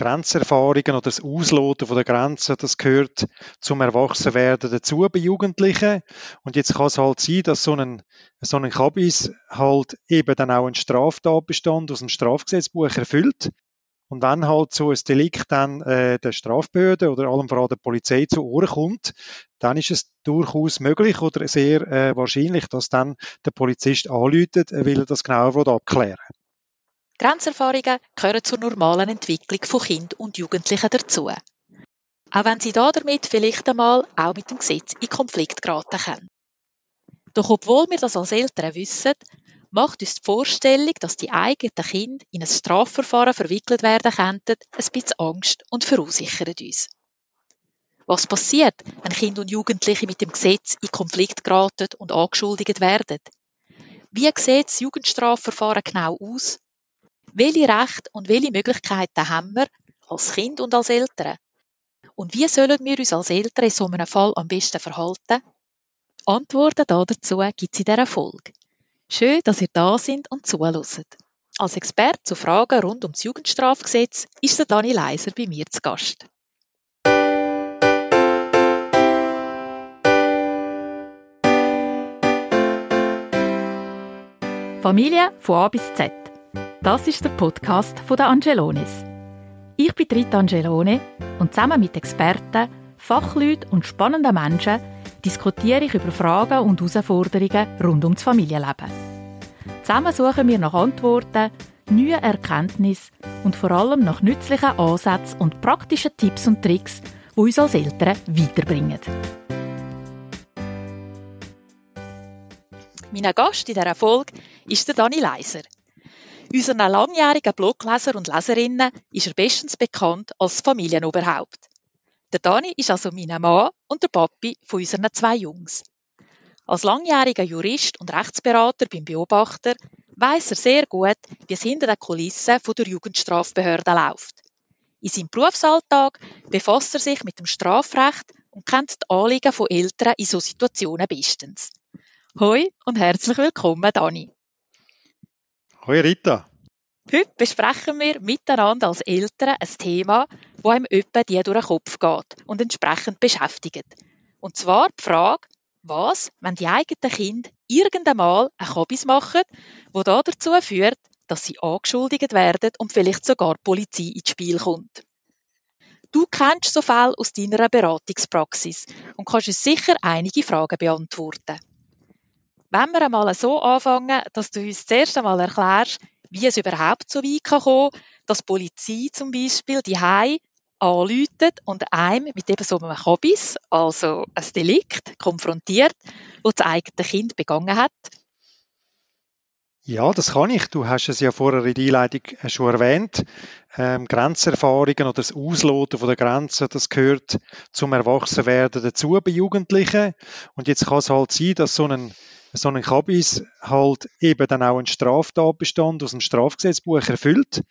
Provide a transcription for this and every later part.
Grenzerfahrungen oder das Ausloten von der Grenzen, das gehört zum Erwachsenwerden dazu bei Jugendlichen. Und jetzt kann es halt sein, dass so ein, so ein Kabis halt eben dann auch einen Straftatbestand aus dem Strafgesetzbuch erfüllt. Und wenn halt so ein Delikt dann äh, der Strafbehörde oder allem voran der Polizei zu Ohren kommt, dann ist es durchaus möglich oder sehr äh, wahrscheinlich, dass dann der Polizist anläutet, er will das genauer abklären Grenzerfahrungen gehören zur normalen Entwicklung von Kind und Jugendlichen dazu. Auch wenn sie da damit vielleicht einmal auch mit dem Gesetz in Konflikt geraten können. Doch obwohl wir das als Eltern wissen, macht uns die Vorstellung, dass die eigenen Kinder in ein Strafverfahren verwickelt werden könnten, ein bisschen Angst und verunsichert uns. Was passiert, wenn Kinder und Jugendliche mit dem Gesetz in Konflikt geraten und angeschuldigt werden? Wie sieht das Jugendstrafverfahren genau aus? Welche Rechte und welche Möglichkeiten haben wir als Kind und als Eltern? Und wie sollen wir uns als Eltern in so einem Fall am besten verhalten? Antworten dazu gibt es in dieser Folge. Schön, dass ihr da sind und zuhört. Als Experte zu Fragen rund ums Jugendstrafgesetz ist der Dani Leiser bei mir zu Gast. Familie von A bis Z. Das ist der Podcast von der Angelones. Ich bin Rita Angelone und zusammen mit Experten, Fachleuten und spannenden Menschen diskutiere ich über Fragen und Herausforderungen rund ums Familienleben. Zusammen suchen wir nach Antworten, neuen Erkenntnissen und vor allem nach nützlichen Ansätzen und praktischen Tipps und Tricks, die uns als Eltern weiterbringen. Mein Gast in dieser Folge ist der Dani Leiser. Unseren langjährigen Blogleser und Leserinnen ist er bestens bekannt als Familienoberhaupt. Der Dani ist also mein Mann und der Papi von unseren zwei Jungs. Als langjähriger Jurist und Rechtsberater beim Beobachter weiß er sehr gut, wie es hinter den Kulissen der Jugendstrafbehörde läuft. In seinem Berufsalltag befasst er sich mit dem Strafrecht und kennt die Anliegen von Eltern in solchen Situationen bestens. Hoi und herzlich willkommen, Dani. Hoi, Rita. Heute besprechen wir miteinander als Eltern ein Thema, das einem etwa die durch den Kopf geht und entsprechend beschäftigt. Und zwar die Frage, was, wenn die eigenen Kinder irgendwann mal ein Hobby machen, wo da dazu führt, dass sie angeschuldigt werden und vielleicht sogar die Polizei ins Spiel kommt. Du kennst so viel aus deiner Beratungspraxis und kannst uns sicher einige Fragen beantworten. Wenn wir einmal so anfangen, dass du uns zuerst einmal erklärst, wie es überhaupt so weit kann kommen, dass die Polizei zum Beispiel die Hai anläutet und einem mit eben so einem Hobbies, also ein Delikt, konfrontiert, wo das eigene Kind begangen hat. Ja, das kann ich. Du hast es ja vorher in der Einleitung schon erwähnt. Ähm, Grenzerfahrungen oder das Ausloten von der Grenzen, das gehört zum Erwachsenwerden dazu bei Jugendlichen. Und jetzt kann es halt sein, dass so ein so ein Kabis halt eben dann auch einen Straftatbestand aus dem Strafgesetzbuch erfüllt.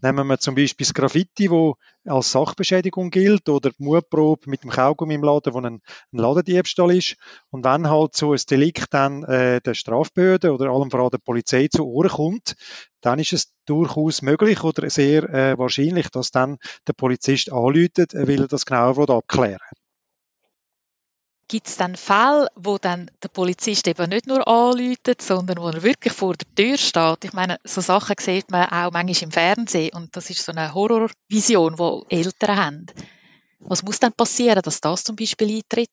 Nehmen wir zum Beispiel das Graffiti, wo als Sachbeschädigung gilt, oder die Mutprobe mit dem Kaugummi im Laden, wo ein, ein Ladendiebstahl ist. Und wenn halt so ein Delikt dann äh, der Strafbehörde oder allem voran der Polizei zu Ohren kommt, dann ist es durchaus möglich oder sehr äh, wahrscheinlich, dass dann der Polizist anläutet, will er das genauer abklären Gibt es dann Fälle, wo dann der Polizist eben nicht nur anläutet, sondern wo er wirklich vor der Tür steht? Ich meine, so Sachen sieht man auch manchmal im Fernsehen und das ist so eine Horrorvision, die Eltern haben. Was muss dann passieren, dass das zum Beispiel eintritt?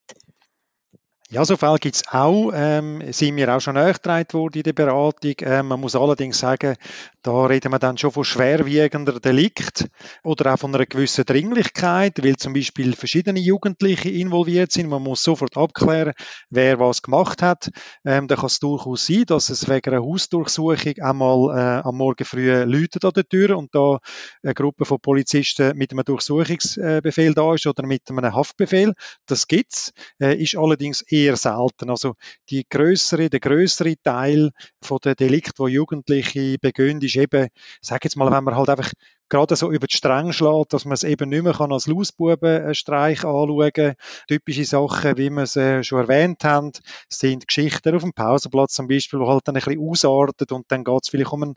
Ja, so Fälle gibt es auch. Ähm, sind mir auch schon nachgetragen worden in der Beratung. Ähm, man muss allerdings sagen, da reden wir dann schon von schwerwiegender Delikt oder auch von einer gewissen Dringlichkeit, weil zum Beispiel verschiedene Jugendliche involviert sind. Man muss sofort abklären, wer was gemacht hat. Ähm, da kann es durchaus sein, dass es wegen einer Hausdurchsuchung einmal äh, am Morgen früh läutet an der Tür und da eine Gruppe von Polizisten mit einem Durchsuchungsbefehl da ist oder mit einem Haftbefehl. Das gibt's, äh, ist allerdings eher eher selten. Also die größere, der größere Teil von der Delikt, wo Jugendliche begehen, ist eben, sag jetzt mal, wenn man halt einfach gerade so über die Stränge schlägt, dass man es eben nicht mehr kann als Lausbubenstreich anschauen kann. Typische Sachen, wie wir es äh, schon erwähnt haben, sind Geschichten auf dem Pausenplatz zum Beispiel, wo halt dann ein bisschen ausartet und dann geht es vielleicht um eine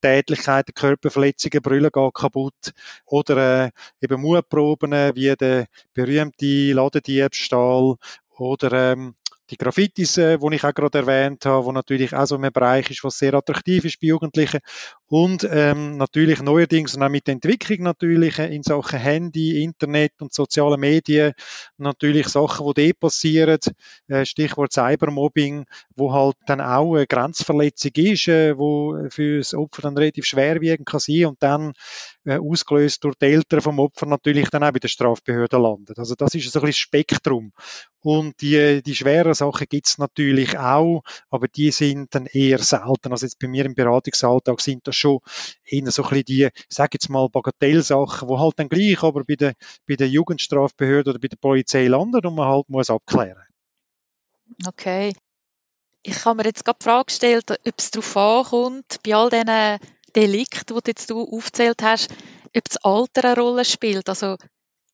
Tätlichkeit, eine Körperverletzungen, Brüllen geht kaputt oder äh, eben Mutproben wie der berühmte Ladendiebstahl oder ähm, die Graffitis, äh, die ich auch gerade erwähnt habe, wo natürlich auch so ein Bereich ist, was sehr attraktiv ist bei Jugendlichen. Und ähm, natürlich neuerdings und auch mit der Entwicklung natürlich äh, in Sachen Handy, Internet und soziale Medien natürlich Sachen, die dort passieren, äh, Stichwort Cybermobbing, wo halt dann auch eine Grenzverletzung ist, äh, wo für das Opfer dann relativ schwerwiegend kann sein und dann äh, ausgelöst durch die Eltern vom Opfer natürlich dann auch bei der Strafbehörde landet. Also das ist so ein bisschen Spektrum. Und die, die schweren Sachen gibt's natürlich auch, aber die sind dann eher selten. Also jetzt bei mir im Beratungsalltag sind das schon eher so ein bisschen die, sag jetzt mal, Bagatellsachen, wo halt dann gleich aber bei der, bei der Jugendstrafbehörde oder bei der Polizei landet und man halt muss abklären. Okay. Ich habe mir jetzt gerade die Frage gestellt, ob es darauf ankommt, bei all diesen Delikten, die jetzt du aufgezählt hast, ob das Alter eine Rolle spielt. Also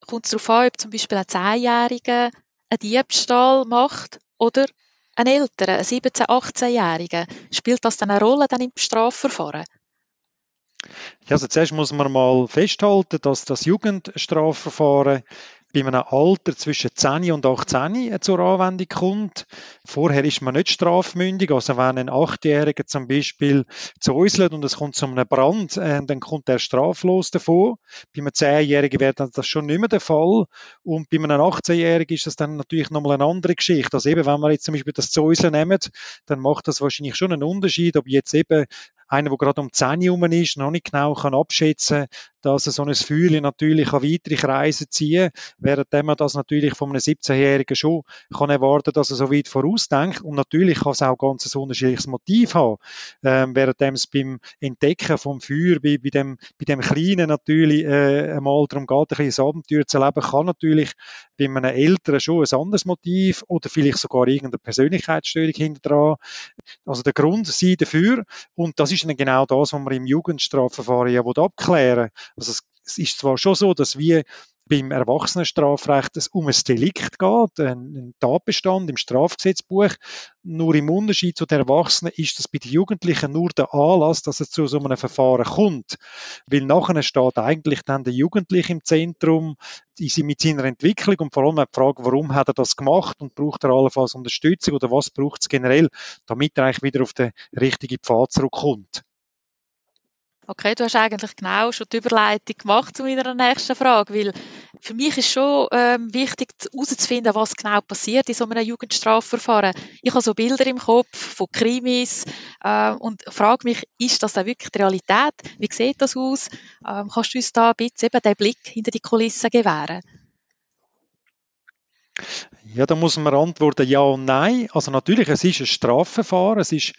kommt es darauf an, ob zum Beispiel ein Zehnjähriger einen Diebstahl macht oder ein älterer, ein 17-, 18-Jähriger. Spielt das dann eine Rolle dann im Strafverfahren? Ja, also zuerst muss man mal festhalten, dass das Jugendstrafverfahren bei einem Alter zwischen 10 und 18 zur Anwendung kommt. Vorher ist man nicht strafmündig, also wenn ein Achtjähriger zum Beispiel zäuselt und es kommt zu einem Brand, äh, dann kommt er straflos davon. Bei einem 10-Jährigen wäre das schon nicht mehr der Fall und bei einem 18-Jährigen ist das dann natürlich nochmal eine andere Geschichte. Also eben, wenn wir jetzt zum Beispiel das Zäuseln nehmen, dann macht das wahrscheinlich schon einen Unterschied, ob jetzt eben einer, der gerade um 10 herum ist, noch nicht genau kann abschätzen dass so ein Feuer natürlich an weitere Kreise ziehen kann, während man das natürlich von einem 17-Jährigen schon kann erwarten, dass er so weit vorausdenkt. Und natürlich kann es auch ganz ein unterschiedliches Motiv haben. Ähm, während es beim Entdecken vom Feuer, bei, bei, dem, bei dem Kleinen natürlich äh, einmal darum geht, ein kleines Abenteuer zu erleben, kann natürlich bei einem Älteren schon ein anderes Motiv oder vielleicht sogar irgendeine Persönlichkeitsstörung hinter dran. Also der Grund sei dafür. Und das ist dann genau das, was man im Jugendstrafverfahren ja abklären Also es ist zwar schon so, dass wir beim Erwachsenenstrafrecht es um ein Delikt geht, ein Tatbestand im Strafgesetzbuch. Nur im Unterschied zu den Erwachsenen ist das bei den Jugendlichen nur der Anlass, dass es zu so einem Verfahren kommt. Weil nachher steht eigentlich dann der Jugendliche im Zentrum mit seiner Entwicklung und vor allem die Frage, warum hat er das gemacht und braucht er allenfalls Unterstützung oder was braucht es generell, damit er eigentlich wieder auf den richtigen Pfad zurückkommt. Okay, du hast eigentlich genau schon die Überleitung gemacht zu meiner nächsten Frage, weil für mich ist schon ähm, wichtig herauszufinden, was genau passiert in so einem Jugendstrafverfahren. Ich habe so Bilder im Kopf von Krimis äh, und frage mich, ist das dann wirklich die Realität? Wie sieht das aus? Ähm, kannst du uns da ein bisschen eben den Blick hinter die Kulissen gewähren? Ja, da muss man antworten ja und nein. Also natürlich, es ist ein Strafverfahren. Es ist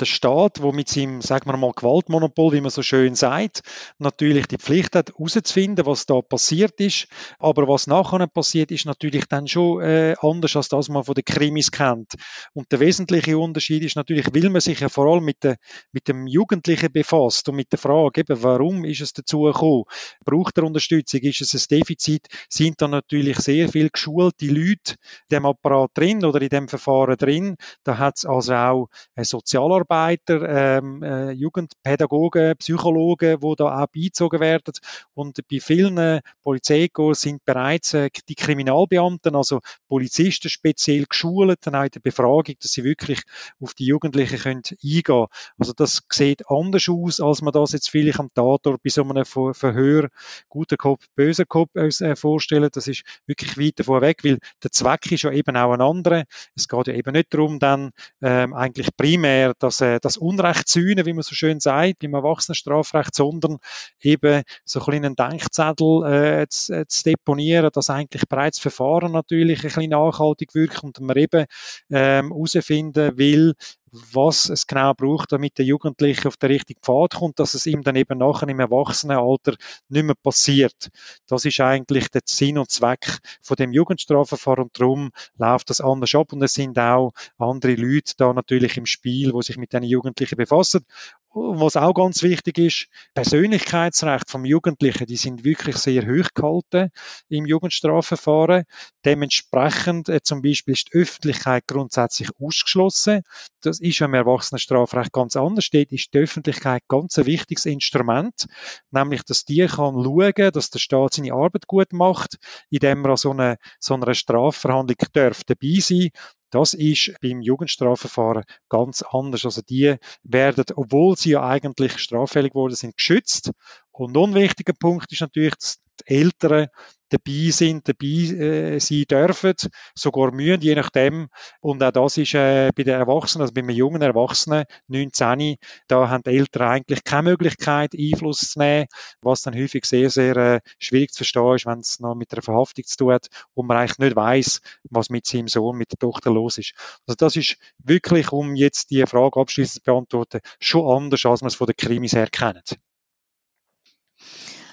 der Staat, wo mit seinem, sagen wir mal, Gewaltmonopol, wie man so schön sagt, natürlich die Pflicht hat, herauszufinden, was da passiert ist. Aber was nachher passiert, ist natürlich dann schon äh, anders, als das man von den Krimis kennt. Und der wesentliche Unterschied ist natürlich, will man sich ja vor allem mit, der, mit dem Jugendlichen befasst und mit der Frage, eben, warum ist es dazu gekommen? Braucht er Unterstützung? Ist es ein Defizit? Sind da natürlich sehr viel geschulte Leute, in dem Apparat drin oder in dem Verfahren drin. Da hat es also auch Sozialarbeiter, ähm, äh, Jugendpädagogen, Psychologen, die da auch beizogen werden. Und bei vielen äh, Polizeikorps sind bereits äh, die Kriminalbeamten, also Polizisten speziell geschult, dann auch in der Befragung, dass sie wirklich auf die Jugendlichen können eingehen Also das sieht anders aus, als man das jetzt vielleicht am Tatort bei so einem Verhör guter Kopf, böser Kopf äh, vorstellen. Das ist wirklich weit davon weg, weil der Zweck ist ja eben auch ein anderer. Es geht ja eben nicht darum, dann ähm, eigentlich primär das, äh, das Unrecht zu sühnen, wie man so schön sagt, im Erwachsenenstrafrecht, sondern eben so ein einen Denkzettel äh, zu, äh, zu, deponieren, dass eigentlich bereits Verfahren natürlich ein bisschen nachhaltig wirkt und man eben ähm, herausfinden will, was es genau braucht, damit der Jugendliche auf den richtigen Pfad kommt, dass es ihm dann eben nachher im Erwachsenenalter nicht mehr passiert. Das ist eigentlich der Sinn und Zweck von dem Jugendstrafverfahren und darum läuft das anders ab und es sind auch andere Leute da natürlich im Spiel, wo sich mit den Jugendlichen befassen was auch ganz wichtig ist, Persönlichkeitsrecht vom Jugendlichen, die sind wirklich sehr hoch gehalten im Jugendstrafverfahren. Dementsprechend äh, zum Beispiel ist die Öffentlichkeit grundsätzlich ausgeschlossen. Das ist im Erwachsenenstrafrecht ganz anders. Dort ist die Öffentlichkeit ganz ein wichtiges Instrument, nämlich, dass die kann schauen, dass der Staat seine Arbeit gut macht, indem er an so einer, so einer Strafverhandlung darf dabei sein das ist beim Jugendstrafverfahren ganz anders. Also die werden, obwohl sie ja eigentlich straffällig worden sind, geschützt. Und ein unwichtiger Punkt ist natürlich, dass die Eltern dabei sind, dabei äh, sein dürfen, sogar mühen, je nachdem. Und auch das ist äh, bei den Erwachsenen, also bei einem jungen Erwachsenen, 19, da haben die Eltern eigentlich keine Möglichkeit, Einfluss zu nehmen, was dann häufig sehr, sehr äh, schwierig zu verstehen ist, wenn es noch mit einer Verhaftung zu tun hat und man eigentlich nicht weiß, was mit seinem Sohn, mit der Tochter los ist. Also das ist wirklich, um jetzt die Frage abschließend zu beantworten, schon anders, als man es von den Krimis her kennt.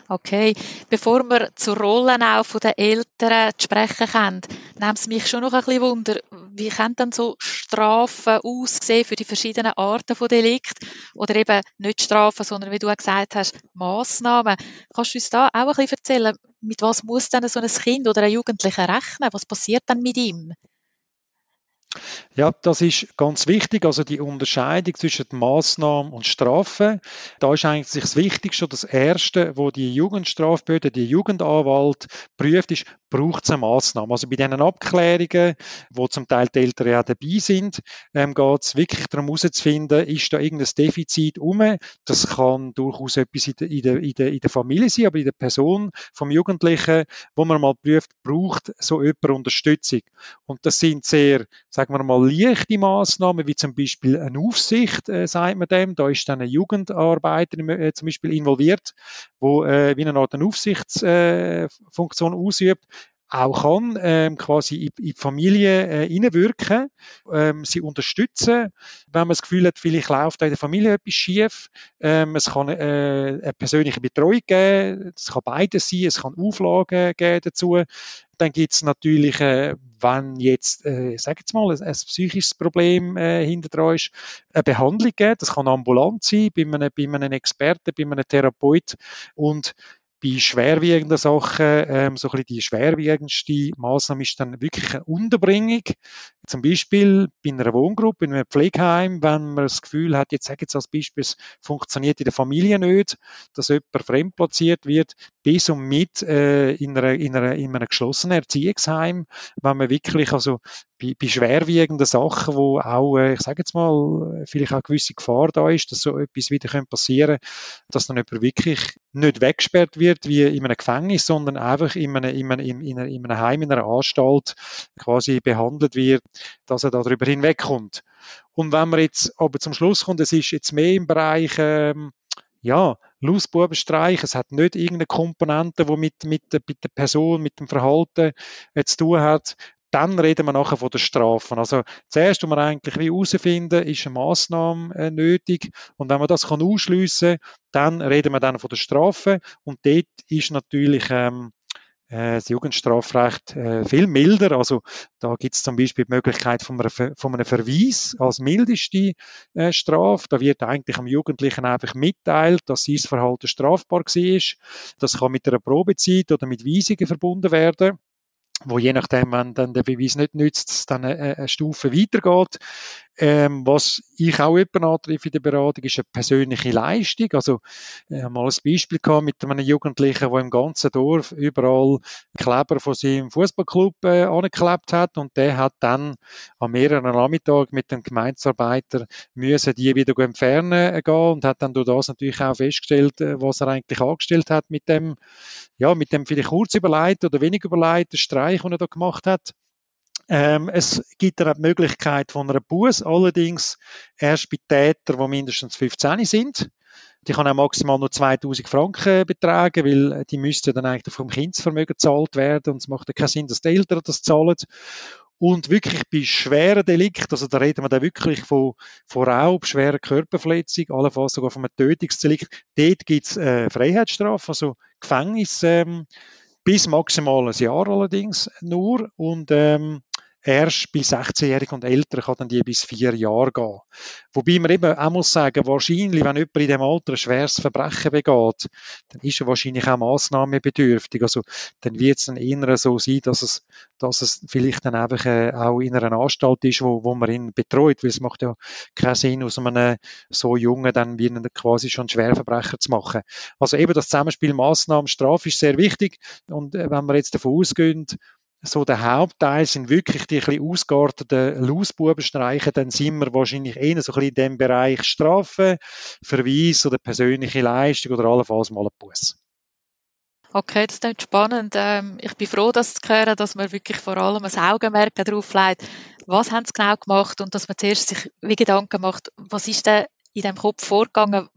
Okay, bevor wir zur Rolle auch von den Eltern zu sprechen kommen, nimmt es mich schon noch ein bisschen Wunder, wie können dann so Strafen aussehen für die verschiedenen Arten von Delikt oder eben nicht Strafen, sondern wie du auch gesagt hast, Massnahmen. Kannst du uns da auch ein bisschen erzählen, mit was muss denn so ein Kind oder ein Jugendlicher rechnen? Was passiert dann mit ihm? Ja, das ist ganz wichtig, also die Unterscheidung zwischen Maßnahmen und Strafen. Da ist eigentlich das Wichtigste, das Erste, wo die Jugendstrafbehörde, die Jugendanwalt prüft, ist, braucht es eine Maßnahme. Also bei diesen Abklärungen, wo zum Teil die Eltern ja dabei sind, ähm, geht es wirklich darum herauszufinden, ist da irgendein Defizit um. Das kann durchaus etwas in der, in, der, in, der, in der Familie sein, aber in der Person vom Jugendlichen, wo man mal prüft, braucht so jemand Unterstützung. Und das sind sehr, sagen wir mal, leichte Maßnahmen, wie zum Beispiel eine Aufsicht, äh, sagt man dem. Da ist dann ein Jugendarbeiter äh, zum Beispiel involviert, wo äh, wie eine Art eine Aufsichtsfunktion äh, ausübt auch kann, ähm, quasi in, in die Familie äh, hineinwirken, ähm, sie unterstützen, wenn man das Gefühl hat, vielleicht läuft in der Familie etwas schief. Ähm, es kann äh, eine persönliche Betreuung geben, es kann beides sein, es kann Auflagen geben dazu. Dann gibt es natürlich, äh, wenn jetzt, äh, sag jetzt mal, ein, ein psychisches Problem äh, hinter ist, eine Behandlung geben. Das kann ambulant sein, bei einem, bei einem Experten, bei einem Therapeut. Und bei schwerwiegenden Sachen, ähm, so ein bisschen die schwerwiegendste Maßnahme ist dann wirklich eine Unterbringung. Zum Beispiel bei einer Wohngruppe, in einem Pflegeheim, wenn man das Gefühl hat, jetzt sage ich jetzt als Beispiel, es funktioniert in der Familie nicht, dass jemand fremdplatziert wird, bis und mit äh, in, einer, in, einer, in einem geschlossenen Erziehungsheim, wenn man wirklich also bei, bei schwerwiegenden Sachen, wo auch, äh, ich sage jetzt mal, vielleicht auch gewisse Gefahr da ist, dass so etwas wieder passieren könnte, dass dann jemand wirklich nicht weggesperrt wird wie in einem Gefängnis, sondern einfach in einem, in einem, in einem Heim, in einer Anstalt quasi behandelt wird, dass er darüber hinwegkommt. Und wenn man jetzt aber zum Schluss kommt, es ist jetzt mehr im Bereich, ähm, ja, Lausbubenstreich, es hat nicht irgendeine Komponente, die mit, mit, mit der Person, mit dem Verhalten äh, zu tun hat, dann reden wir nachher von den Strafen. Also zuerst, was wir eigentlich wie herausfinden, ist eine Massnahme äh, nötig und wenn man das kann ausschliessen, dann reden wir dann von der Strafe und dort ist natürlich ähm, äh, das Jugendstrafrecht äh, viel milder. Also da gibt es zum Beispiel die Möglichkeit von, einer, von einem Verweis als mildeste äh, Strafe. Da wird eigentlich am Jugendlichen einfach mitteilt, dass sein Verhalten strafbar war. Das kann mit einer Probezeit oder mit Weisungen verbunden werden wo je nachdem, wenn dann der Beweis nicht nützt, dann eine, eine Stufe weitergeht. Ähm, was ich auch jemanden antreffe in der Beratung, ist eine persönliche Leistung. Also, ich habe mal ein Beispiel gehabt mit einem Jugendlichen, der im ganzen Dorf überall Kleber von seinem Fußballclub äh, angeklebt hat und der hat dann an mehreren Nachmittagen mit dem Gemeinsarbeiter müssen die wieder entfernen äh, gehen und hat dann durch das natürlich auch festgestellt, äh, was er eigentlich angestellt hat mit dem, ja, mit dem vielleicht kurz überlegt oder wenig überlegt, Streich, den er da gemacht hat. Ähm, es gibt eine Möglichkeit von einer Buß, allerdings erst bei Tätern, die mindestens 15 sind. Die kann auch maximal nur 2000 Franken betragen, weil die müssten dann eigentlich vom Kindsvermögen gezahlt werden und es macht ja keinen Sinn, dass die Eltern das zahlen. Und wirklich bei schweren Delikten, also da reden wir dann wirklich von, von Raub, schwerer Körperverletzung, allenfalls sogar von einem Tötungsdelikt, dort gibt es äh, Freiheitsstrafe, also Gefängnis ähm, bis maximal ein Jahr allerdings nur. Und ähm, erst bei 16-Jährigen und älter kann dann die bis vier Jahre gehen. Wobei man eben auch muss sagen, wahrscheinlich, wenn jemand in dem Alter ein schweres Verbrechen begeht, dann ist er wahrscheinlich auch massnahmebedürftig. Also, dann wird es dann eher so sein, dass es, dass es vielleicht dann einfach äh, auch in einer Anstalt ist, wo, wo man ihn betreut, weil es macht ja keinen Sinn, aus einem so Jungen dann wie einen quasi schon Schwerverbrecher zu machen. Also eben das Zusammenspiel Massnahmen, Strafe ist sehr wichtig und äh, wenn wir jetzt davon ausgehen, so der Hauptteil sind wirklich die ein ausgearteten Lausbubenstreiche, dann sind wir wahrscheinlich eher so ein bisschen in dem Bereich Strafe, Verweis oder persönliche Leistung oder allenfalls mal ein Bus. Okay, das klingt spannend. Ähm, ich bin froh, dass zu hören, dass man wirklich vor allem ein Augenmerk darauf legt, was haben sie genau gemacht und dass man zuerst sich wie Gedanken macht, was ist denn in dem Kopf vorgegangen,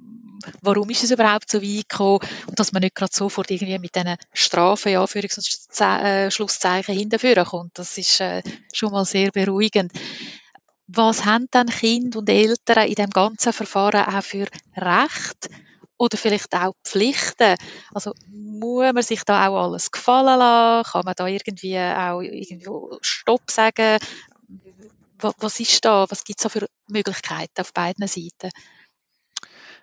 warum ist es überhaupt so weit gekommen und dass man nicht gerade sofort irgendwie mit diesen Strafen, ja, Führungs- und äh, Schlusszeichen hinterführen kommt. Das ist äh, schon mal sehr beruhigend. Was haben dann Kinder und Eltern in dem ganzen Verfahren auch für Recht oder vielleicht auch Pflichten? Also muss man sich da auch alles gefallen lassen? Kann man da irgendwie auch irgendwo Stopp sagen? Was ist da? Was gibt es da für Möglichkeiten auf beiden Seiten?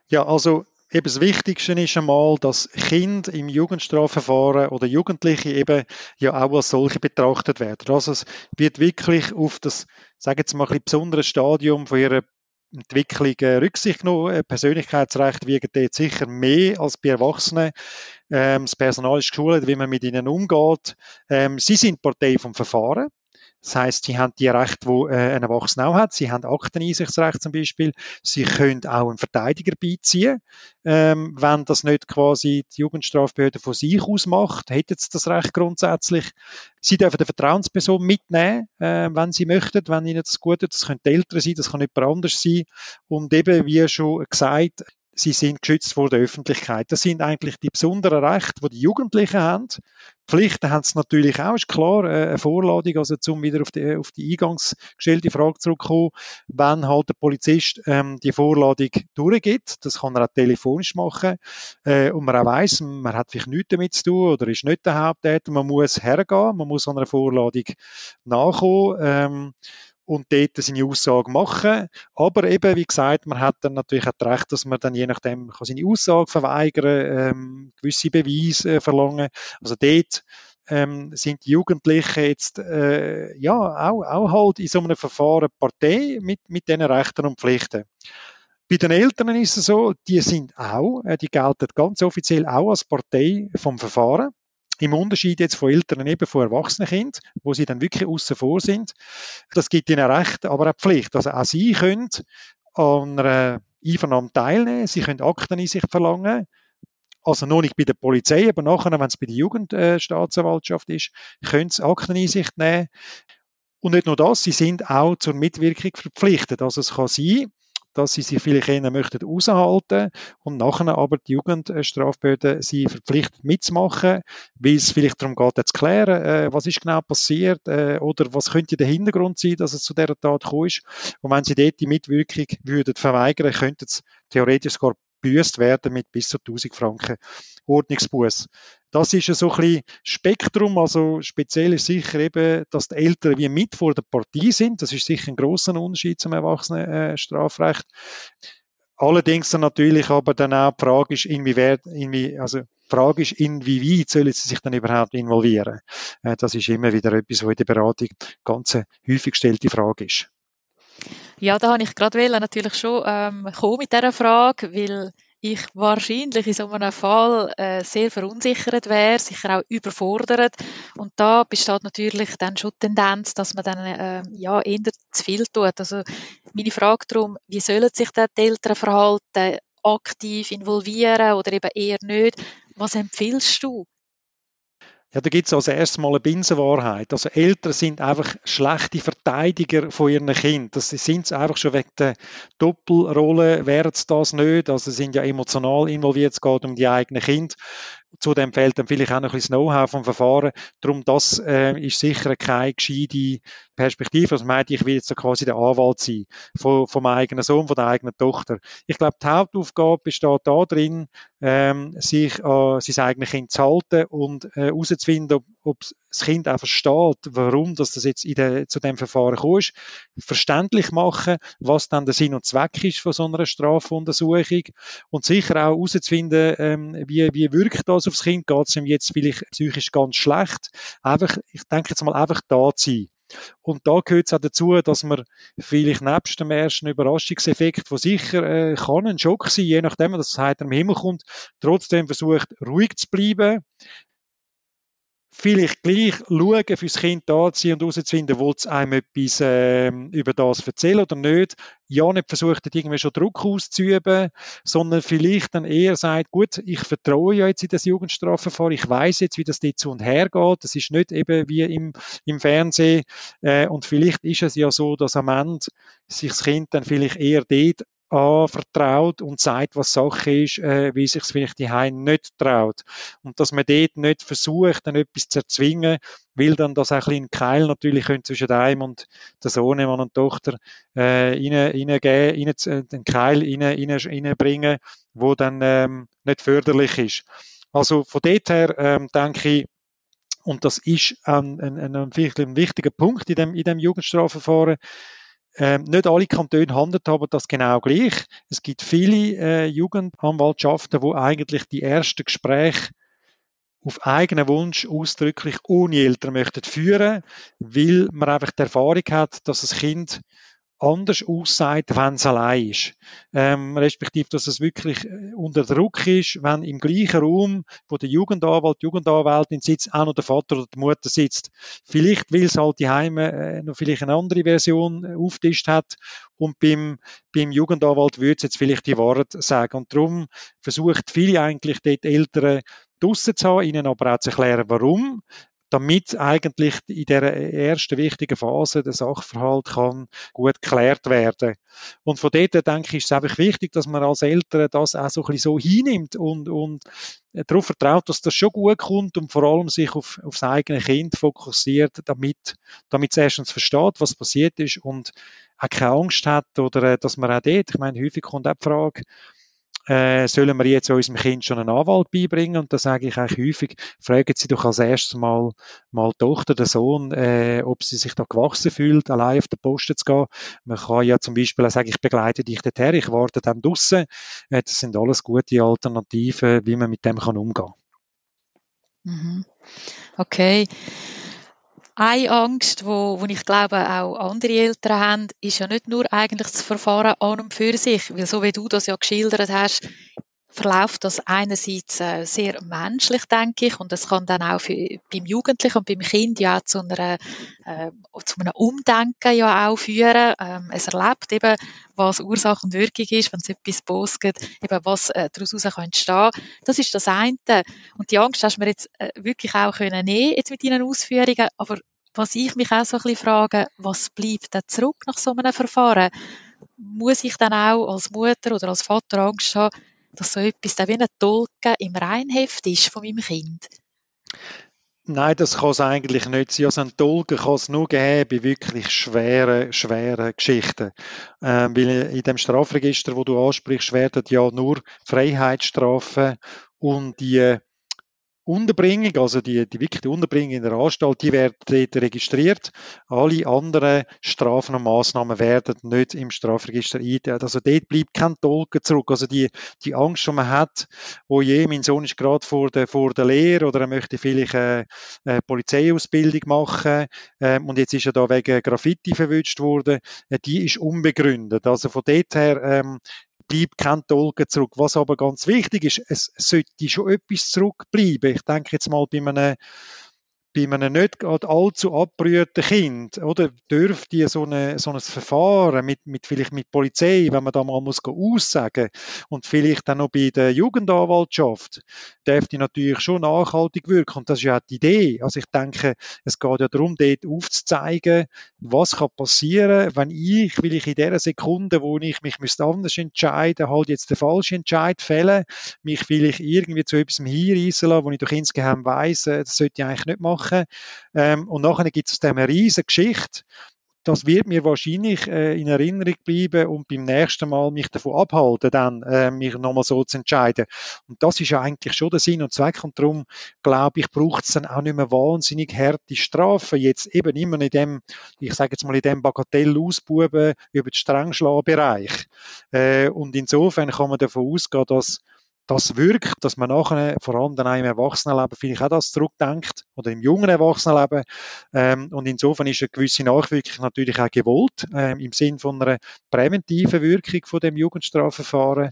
Ja, also eben das Wichtigste ist einmal, dass Kinder im Jugendstrafverfahren oder Jugendliche eben ja auch als solche betrachtet werden. Also es wird wirklich auf das, sagen wir mal, ein bisschen besondere Stadium von ihrer Entwicklung äh, Rücksicht genommen. Persönlichkeitsrecht wiegen dort sicher mehr als bei Erwachsenen. Ähm, das Personal ist geschult, wie man mit ihnen umgeht. Ähm, sie sind Partei vom Verfahren. Das heißt, sie haben die Rechte, die äh, ein Erwachsener auch hat. Sie haben Akteneinsichtsrecht zum Beispiel. Sie können auch einen Verteidiger beiziehen. Ähm, wenn das nicht quasi die Jugendstrafbehörde von sich aus macht, hätten sie das Recht grundsätzlich. Sie dürfen eine Vertrauensperson mitnehmen, äh, wenn sie möchten, wenn ihnen das gut tut. Das können die Eltern sein, das kann jemand anders sein. Und eben, wie schon gesagt, sie sind geschützt vor der Öffentlichkeit. Das sind eigentlich die besonderen Rechte, die die Jugendlichen haben. Pflichten haben sie natürlich auch, ist klar, äh, eine Vorladung, also zum wieder auf die, auf die eingangs gestellte Frage zurückkommen, wenn halt der Polizist ähm, die Vorladung durchgibt, das kann er auch telefonisch machen, äh, und man auch weiss, man hat vielleicht nichts damit zu tun oder ist nicht der Haupttäter, man muss hergehen, man muss an einer Vorladung nachkommen, ähm, und dort seine Aussage machen. Aber eben, wie gesagt, man hat dann natürlich auch das Recht, dass man dann je nachdem kann seine Aussage verweigern, ähm, gewisse Beweise äh, verlangen. Also dort ähm, sind die Jugendlichen jetzt äh, ja auch, auch halt in so einem Verfahren Partei mit, mit diesen Rechten und Pflichten. Bei den Eltern ist es so, die sind auch, äh, die gelten ganz offiziell auch als Partei vom Verfahren. Im Unterschied jetzt von Eltern eben von erwachsenen Kindern, wo sie dann wirklich außen vor sind. Das gibt ihnen Recht, aber auch Pflicht. Also auch sie können an einer Einvernahme teilnehmen, sie können Akten in sich verlangen, also noch nicht bei der Polizei, aber nachher, wenn es bei der Jugendstaatsanwaltschaft ist, können sie Akteneinsicht nehmen. Und nicht nur das, sie sind auch zur Mitwirkung verpflichtet. Also es kann sein, dass sie sich vielleicht eher möchten raushalten und nachher aber die Jugendstrafbehörden sie verpflichtet mitzumachen, weil es vielleicht darum geht, zu klären, äh, was ist genau passiert äh, oder was könnte der Hintergrund sein, dass es zu dieser Tat gekommen ist. Und wenn sie dort die Mitwirkung würden verweigern, könnten es theoretisch sogar büßt werden mit bis zu 1000 Franken Ordnungsbuß. Das ist so ein bisschen Spektrum, also speziell ist sicher eben, dass die Eltern wie mit vor der Partie sind. Das ist sicher ein großer Unterschied zum Erwachsenenstrafrecht. Allerdings dann natürlich aber dann auch die Frage ist, inwieweit, inwie, also die Frage ist, inwieweit sollen sie sich dann überhaupt involvieren? Äh, das ist immer wieder etwas, was in der Beratung ganz häufig gestellte Frage ist. Ja, da habe ich gerade natürlich schon ähm, kommen mit dieser Frage, weil ich wahrscheinlich in so einem Fall äh, sehr verunsichert wäre, sicher auch überfordert. Und da besteht natürlich dann schon die Tendenz, dass man dann äh, ja eher zu viel tut. Also meine Frage darum, wie sollen sich dann die Eltern verhalten, aktiv involvieren oder eben eher nicht? Was empfiehlst du? Ja, da gibt es als erstes mal eine Binsenwahrheit. Also Eltern sind einfach schlechte Verteidiger von ihren Kindern. Das sind es einfach schon wegen der Doppelrolle, wären es das nicht. Also sie sind ja emotional involviert, es geht um die eigenen Kinder. Zudem fehlt dann vielleicht auch noch ein bisschen Know-how vom Verfahren. Darum, das äh, ist sicher keine gescheite Perspektive. Also meinte ich will jetzt so quasi der Anwalt sein von, vom eigenen Sohn, von der eigenen Tochter. Ich glaube, die Hauptaufgabe besteht da drin, ähm, sich an sein eigenes Kind zu halten und äh, herauszufinden, ob, das Kind auch versteht, warum das jetzt der, zu dem Verfahren gekommen verständlich machen, was dann der Sinn und Zweck ist von so einer Strafuntersuchung und sicher auch herauszufinden, ähm, wie, wie wirkt das aufs Kind, geht es ihm jetzt vielleicht psychisch ganz schlecht. Einfach, ich denke jetzt mal einfach da zu sein. Und da gehört es auch dazu, dass man vielleicht nebst dem ersten Überraschungseffekt, wo sicher äh, kann ein Schock sein, je nachdem, dass es heute am Himmel kommt, trotzdem versucht, ruhig zu bleiben, vielleicht gleich schauen, fürs Kind da zu sein und herauszufinden, will es einem etwas äh, über das erzählen oder nicht. Ja, nicht versucht, irgendwie schon Druck auszuüben, sondern vielleicht dann eher sagt, gut, ich vertraue ja jetzt in das Jugendstrafverfahren, ich weiß jetzt, wie das dort zu und her geht. Das ist nicht eben wie im, im Fernsehen. Äh, und vielleicht ist es ja so, dass am Ende sich das Kind dann vielleicht eher dort anvertraut und sagt, was Sache ist, äh, wie sich vielleicht die Heim nicht traut. Und dass man dort nicht versucht, dann etwas zu erzwingen, weil dann das auch ein bisschen Keil natürlich zwischen einem und der Sohn, Mann und Tochter äh, rein, reingeben, rein, den Keil rein, rein, reinbringen, wo dann ähm, nicht förderlich ist. Also von dort her ähm, denke ich, und das ist ein, ein, ein, ein wichtiger Punkt in dem, in dem Jugendstrafverfahren, ähm, nicht alle Kantone handhaben das genau gleich. Es gibt viele äh, Jugendanwaltschaften, wo eigentlich die ersten Gespräche auf eigenen Wunsch ausdrücklich ohne Eltern möchten führen, weil man einfach die Erfahrung hat, dass das Kind anders aussieht, wenn es allein ist. Ähm, respektive, dass es wirklich äh, unter Druck ist, wenn im gleichen Raum, wo der Jugendanwalt, Jugendanwältin sitzt, auch noch der Vater oder die Mutter sitzt. Vielleicht, weil es halt die Heime äh, noch vielleicht eine andere Version äh, auftischt hat und beim, beim Jugendanwalt würde es jetzt vielleicht die Wahrheit sagen. Und darum versucht viele eigentlich dort Eltern draussen zu haben, ihnen aber auch zu erklären, warum damit eigentlich in der ersten wichtigen Phase der Sachverhalt kann gut geklärt werden. Und von dort denke ich, ist es einfach wichtig, dass man als Eltern das auch so ein bisschen so hinnimmt und, und darauf vertraut, dass das schon gut kommt und vor allem sich auf, auf das eigene Kind fokussiert, damit, damit es erstens versteht, was passiert ist und auch keine Angst hat oder äh, dass man auch dort, ich meine, häufig kommt auch die Frage, äh, sollen wir jetzt unserem Kind schon einen Anwalt beibringen? Und da sage ich eigentlich häufig, fragen Sie doch als erstes mal, mal die Tochter, den Sohn, äh, ob sie sich da gewachsen fühlt, allein auf der Posten zu gehen. Man kann ja zum Beispiel auch sagen, ich begleite dich dorthin, ich warte dann draussen. Äh, das sind alles gute Alternativen, wie man mit dem kann umgehen kann. Mhm. Okay. Eine Angst, wo, wo ich glaube auch andere Eltern haben, ist ja nicht nur eigentlich das Verfahren an und für sich, weil so wie du das ja geschildert hast, verläuft das einerseits äh, sehr menschlich, denke ich, und es kann dann auch für, beim Jugendlichen und beim Kind ja zu, einer, äh, zu einem Umdenken ja auch führen. Ähm, es erlebt eben, was Ursache und Wirkung ist, wenn es etwas gibt, eben was äh, daraus kann entstehen. Das ist das eine. Und die Angst hast du mir jetzt äh, wirklich auch können nehmen, jetzt mit deinen Ausführungen, aber was ich mich auch so ein bisschen frage, was bleibt dann zurück nach so einem Verfahren? Muss ich dann auch als Mutter oder als Vater Angst haben, dass so etwas dann wie ein Tolken im Reinheft ist von meinem Kind? Nein, das kann es eigentlich nicht sein. Also ein Tolken kann es nur geben bei wirklich schweren, schweren Geschichten. Ähm, weil in dem Strafregister, wo du ansprichst, werden ja nur Freiheitsstrafen und die Unterbringung, also die, die wirkliche Unterbringung in der Anstalt, die werden dort registriert. Alle anderen Strafen und Massnahmen werden nicht im Strafregister eingetragen. Also dort bleibt kein Tolken zurück. Also die, die Angst, die man hat, oh je, mein Sohn ist gerade vor der, vor der Lehre oder er möchte vielleicht eine, eine Polizeiausbildung machen ähm, und jetzt ist er da wegen Graffiti verwünscht worden, äh, die ist unbegründet. Also von dort her ähm, bleibt kein Tolken zurück. Was aber ganz wichtig ist, es sollte schon etwas zurückbleiben. Ich denke jetzt mal bei einem, bei einem nicht allzu abgerührten Kind, oder, dürfte so, eine, so ein Verfahren mit, mit, vielleicht mit Polizei, wenn man da mal muss aussagen und vielleicht dann noch bei der Jugendanwaltschaft, dürfte natürlich schon nachhaltig wirken. Und das ist ja auch die Idee. Also ich denke, es geht ja darum, dort aufzuzeigen, was kann passieren, wenn ich, will ich in der Sekunde, wo ich mich müsste anders entscheiden, halt jetzt den falschen Entscheid fällen, mich vielleicht irgendwie zu etwas hinreissen lassen, wo ich doch insgeheim weiss, das sollte ich eigentlich nicht machen. Ähm, und nachher gibt es eine riesige Geschichte, das wird mir wahrscheinlich äh, in Erinnerung bleiben und beim nächsten Mal mich davon abhalten, dann äh, mich nochmal so zu entscheiden. Und das ist ja eigentlich schon der Sinn und Zweck und darum glaube ich, braucht es dann auch nicht mehr wahnsinnig harte Strafen. Jetzt eben immer in dem, ich sage jetzt mal in dem Bagatell-Ausbuben über den Strengschlagbereich. Äh, und insofern kann man davon ausgehen, dass das wirkt, dass man nachher, vor allem dann auch im Erwachsenenleben, vielleicht auch das zurückdenkt, oder im jungen Erwachsenenleben. Ähm, und insofern ist eine gewisse Nachwirkung natürlich auch gewollt, ähm, im Sinn von einer präventiven Wirkung von dem Jugendstrafverfahren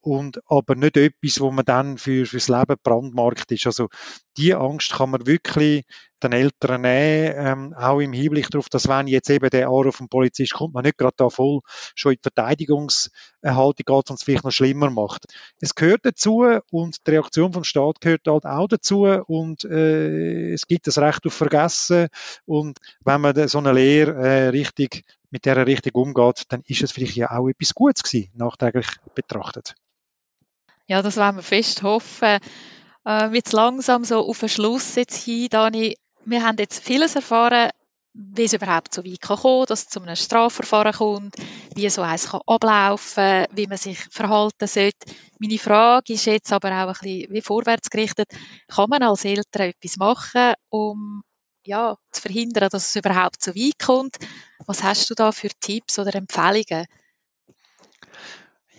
und aber nicht etwas, wo man dann für fürs Leben brandmarkt ist. Also die Angst kann man wirklich den Eltern nehmen, ähm, auch im Hinblick darauf, dass wenn jetzt eben der Anruf vom Polizist kommt, man nicht gerade da voll schon in die Verteidigungshaltung geht und es vielleicht noch schlimmer macht. Es gehört dazu und die Reaktion vom Staat gehört halt auch dazu und äh, es gibt das Recht auf Vergessen und wenn man so eine Lehre äh, richtig mit der richtig umgeht, dann ist es vielleicht ja auch etwas Gutes gewesen, nachträglich betrachtet. Ja, das wollen wir fest hoffen. Äh, jetzt langsam so auf den Schluss jetzt hin, Dani. Wir haben jetzt vieles erfahren, wie es überhaupt so weit kann kommen, dass es zu einem Strafverfahren kommt, wie so eins kann ablaufen, wie man sich verhalten sollte. Meine Frage ist jetzt aber auch ein bisschen wie vorwärts gerichtet. Kann man als Eltern etwas machen, um ja, zu verhindern, dass es überhaupt so weit kommt? Was hast du da für Tipps oder Empfehlungen?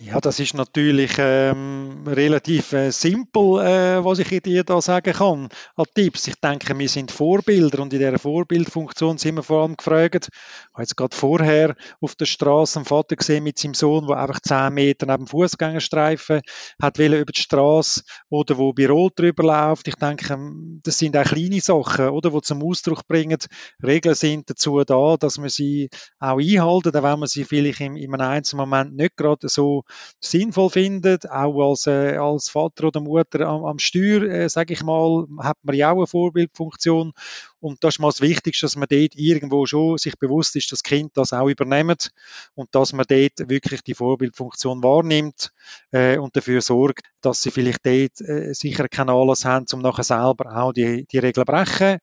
Ja, das ist natürlich ähm, relativ äh, simpel, äh, was ich dir da sagen kann an Tipps. Ich denke, wir sind Vorbilder und in dieser Vorbildfunktion sind wir vor allem gefragt. Ich habe jetzt gerade vorher auf der Straße einen Vater gesehen mit seinem Sohn, der einfach zehn Meter neben dem Fußgängerstreifen hat über die Straße oder wo bei Rot drüber läuft. Ich denke, das sind auch kleine Sachen, oder, die zum Ausdruck bringen. Regeln sind dazu da, dass man sie auch einhalten, auch wenn man sie vielleicht in, in einem einzelnen Moment nicht gerade so sinnvoll findet, auch als, äh, als Vater oder Mutter am, am Steuer, äh, sage ich mal, hat man ja auch eine Vorbildfunktion. Und das ist mal das Wichtigste, dass man dort irgendwo schon sich bewusst ist, dass das Kind das auch übernimmt und dass man dort wirklich die Vorbildfunktion wahrnimmt äh, und dafür sorgt, dass sie vielleicht dort äh, sicher keinen Anlass haben, um nachher selber auch die, die Regeln brechen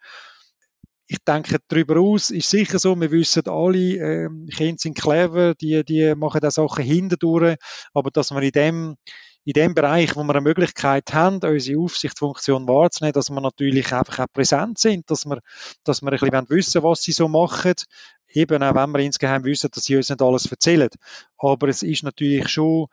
ich denke, darüber aus ist sicher so, wir wissen alle, äh, Kinder sind clever, die, die machen da Sachen hindurch, aber dass wir in dem, in dem Bereich, wo wir eine Möglichkeit haben, unsere Aufsichtsfunktion wahrzunehmen, dass wir natürlich einfach auch präsent sind, dass wir, dass wir ein bisschen wissen was sie so machen, eben auch wenn wir insgeheim wissen, dass sie uns nicht alles erzählen. Aber es ist natürlich schon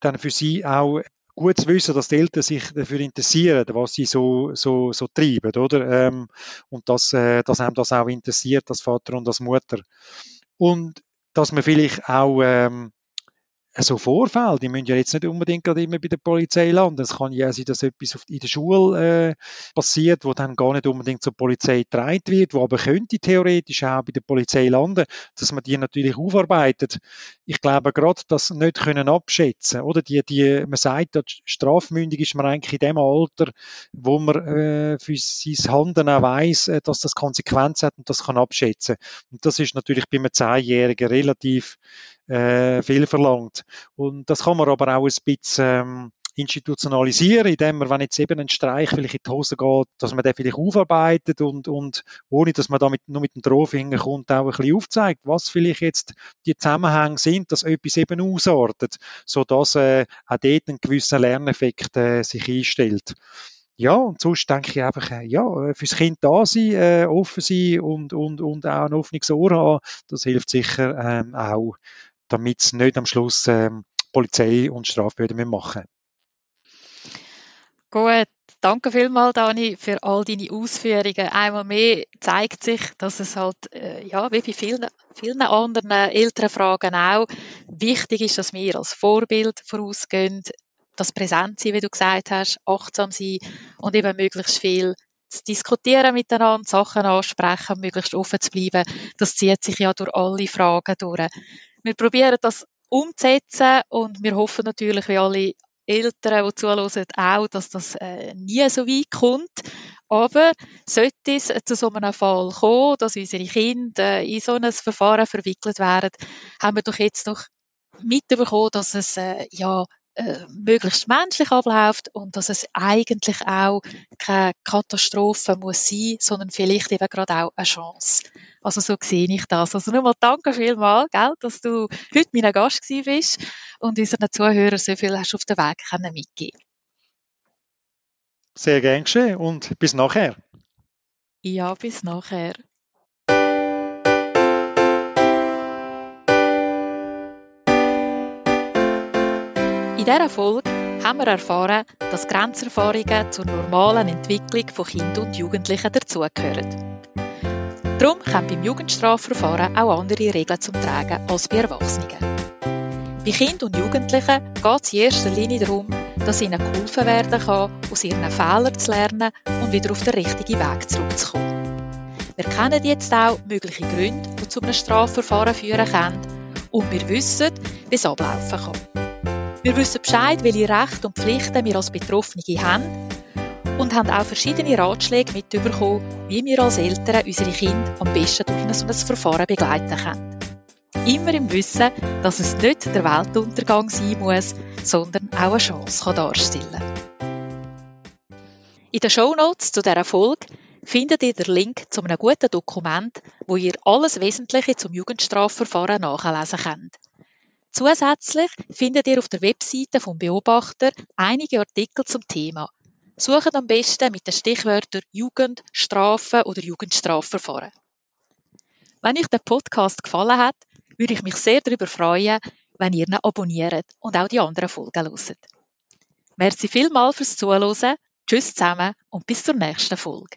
dann für sie auch gut zu wissen, dass die Eltern sich dafür interessieren, was sie so, so, so treiben, oder? Ähm, und dass, äh, dass einem das auch interessiert, als Vater und als Mutter. Und dass man vielleicht auch ähm, so Vorfälle, die müssen ja jetzt nicht unbedingt gerade immer bei der Polizei landen. Es kann ja sein, dass etwas in der Schule äh, passiert, wo dann gar nicht unbedingt zur Polizei getragen wird, wo aber könnte theoretisch auch bei der Polizei landen, dass man die natürlich aufarbeitet. Ich glaube gerade, das nicht können abschätzen, oder die, die, man sagt, strafmündig ist man eigentlich in dem Alter, wo man äh, für sein Handeln auch weiss, äh, dass das Konsequenzen hat und das kann abschätzen. Und das ist natürlich bei einem Zehnjährigen relativ äh, viel verlangt. Und das kann man aber auch ein bisschen ähm, institutionalisieren, indem man, wenn jetzt eben ein Streich vielleicht in die Hose geht, dass man den vielleicht aufarbeitet und, und ohne, dass man damit nur mit dem Drohfinger kommt, auch ein bisschen aufzeigt, was vielleicht jetzt die Zusammenhänge sind, dass etwas eben ausartet, sodass äh, auch dort ein gewisser Lerneffekt äh, sich einstellt. Ja, und sonst denke ich einfach, äh, ja, äh, fürs Kind da sein, äh, offen sein und, und, und auch ein offenes Ohr haben, das hilft sicher ähm, auch damit es nicht am Schluss ähm, Polizei und Strafbehörden machen Gut, danke vielmals, Dani, für all deine Ausführungen. Einmal mehr zeigt sich, dass es halt, äh, ja, wie bei vielen, vielen anderen älteren Fragen auch, wichtig ist, dass wir als Vorbild vorausgehen, das präsent sein, wie du gesagt hast, achtsam sein und eben möglichst viel zu diskutieren miteinander, Sachen ansprechen, möglichst offen zu bleiben. Das zieht sich ja durch alle Fragen durch. Wir probieren das umzusetzen und wir hoffen natürlich, wie alle Eltern, die zuhören, auch, dass das äh, nie so weit kommt. Aber sollte es zu so einem Fall kommen, dass unsere Kinder in so ein Verfahren verwickelt werden, haben wir doch jetzt noch mitbekommen, dass es äh, ja äh, möglichst menschlich abläuft und dass es eigentlich auch keine Katastrophe muss sein, sondern vielleicht eben gerade auch eine Chance. Also so sehe ich das. Also nochmal danke vielmals, gell, dass du heute mein Gast gewesen bist und unseren Zuhörern so viel hast auf den Weg können mitgeben. Sehr gern geschehen und bis nachher. Ja, bis nachher. In dieser Folge haben wir erfahren, dass Grenzerfahrungen zur normalen Entwicklung von Kindern und Jugendlichen dazugehören. Darum kommen beim Jugendstrafverfahren auch andere Regeln zum Tragen als bei Erwachsenen. Bei Kindern und Jugendlichen geht es in erster Linie darum, dass ihnen geholfen werden kann, aus ihren Fehlern zu lernen und wieder auf den richtigen Weg zurückzukommen. Wir kennen jetzt auch mögliche Gründe, die zu einem Strafverfahren führen können und wir wissen, wie es ablaufen kann. Wir wissen Bescheid, welche Rechte und Pflichten wir als Betroffene haben und haben auch verschiedene Ratschläge mitbekommen, wie wir als Eltern unsere Kinder am besten durch ein solches Verfahren begleiten können. Immer im Wissen, dass es nicht der Weltuntergang sein muss, sondern auch eine Chance darstellen kann. In den Shownotes zu dieser Folge findet ihr den Link zu einem guten Dokument, wo ihr alles Wesentliche zum Jugendstrafverfahren nachlesen könnt. Zusätzlich findet ihr auf der Webseite vom Beobachter einige Artikel zum Thema. Sucht am besten mit den Stichwörtern Jugend, Strafe oder Jugendstrafverfahren. Wenn euch der Podcast gefallen hat, würde ich mich sehr darüber freuen, wenn ihr ihn abonniert und auch die anderen Folgen hört. Merci vielmals fürs Zuhören, tschüss zusammen und bis zur nächsten Folge.